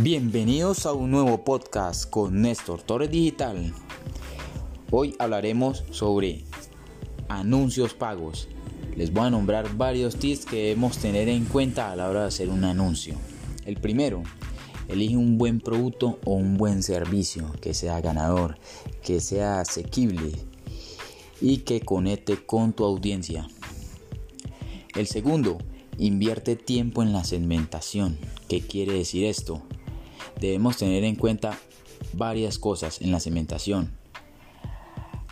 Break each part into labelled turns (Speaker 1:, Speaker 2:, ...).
Speaker 1: Bienvenidos a un nuevo podcast con Néstor Torres Digital. Hoy hablaremos sobre anuncios pagos. Les voy a nombrar varios tips que debemos tener en cuenta a la hora de hacer un anuncio. El primero, elige un buen producto o un buen servicio que sea ganador, que sea asequible y que conecte con tu audiencia. El segundo, invierte tiempo en la segmentación. ¿Qué quiere decir esto? Debemos tener en cuenta varias cosas en la segmentación.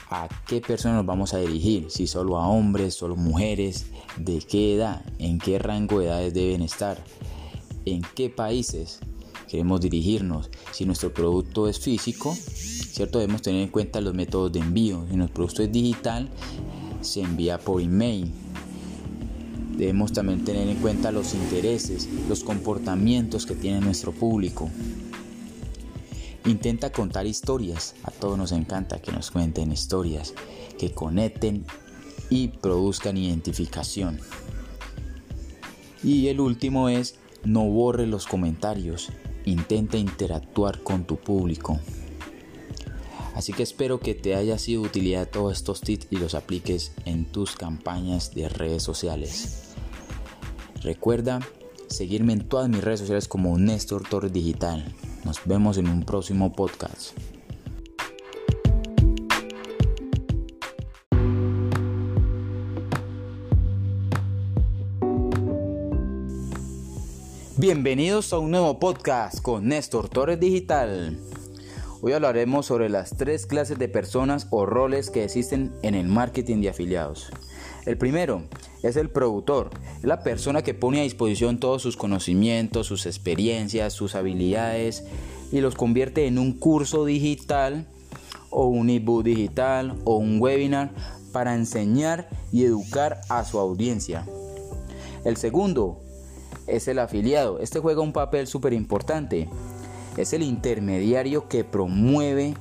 Speaker 1: ¿A qué personas nos vamos a dirigir? Si solo a hombres, solo mujeres, de qué edad, en qué rango de edades deben estar, en qué países queremos dirigirnos. Si nuestro producto es físico, ¿cierto? Debemos tener en cuenta los métodos de envío. Si nuestro producto es digital, se envía por email. Debemos también tener en cuenta los intereses, los comportamientos que tiene nuestro público. Intenta contar historias. A todos nos encanta que nos cuenten historias, que conecten y produzcan identificación. Y el último es no borre los comentarios. Intenta interactuar con tu público. Así que espero que te haya sido de utilidad todos estos tips y los apliques en tus campañas de redes sociales. Recuerda seguirme en todas mis redes sociales como Néstor Torres Digital. Nos vemos en un próximo podcast. Bienvenidos a un nuevo podcast con Néstor Torres Digital. Hoy hablaremos sobre las tres clases de personas o roles que existen en el marketing de afiliados. El primero es el productor, la persona que pone a disposición todos sus conocimientos, sus experiencias, sus habilidades y los convierte en un curso digital o un ebook digital o un webinar para enseñar y educar a su audiencia. El segundo es el afiliado. Este juega un papel súper importante. Es el intermediario que promueve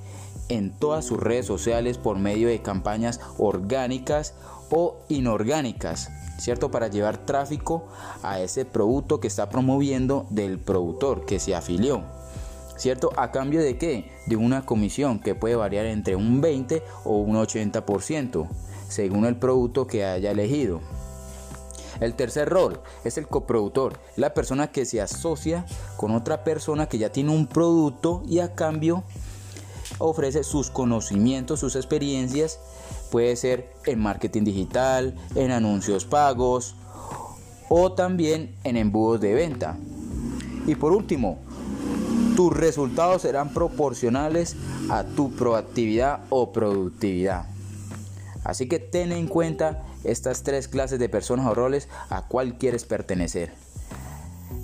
Speaker 1: en todas sus redes sociales por medio de campañas orgánicas o inorgánicas, ¿cierto? Para llevar tráfico a ese producto que está promoviendo del productor que se afilió. ¿Cierto? ¿A cambio de qué? De una comisión que puede variar entre un 20 o un 80%, según el producto que haya elegido. El tercer rol es el coproductor, la persona que se asocia con otra persona que ya tiene un producto y a cambio ofrece sus conocimientos, sus experiencias, puede ser en marketing digital, en anuncios pagos o también en embudos de venta. Y por último, tus resultados serán proporcionales a tu proactividad o productividad. Así que ten en cuenta estas tres clases de personas o roles a cuál quieres pertenecer.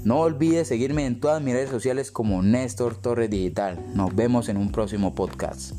Speaker 1: No olvides seguirme en todas mis redes sociales como Néstor Torres Digital. Nos vemos en un próximo podcast.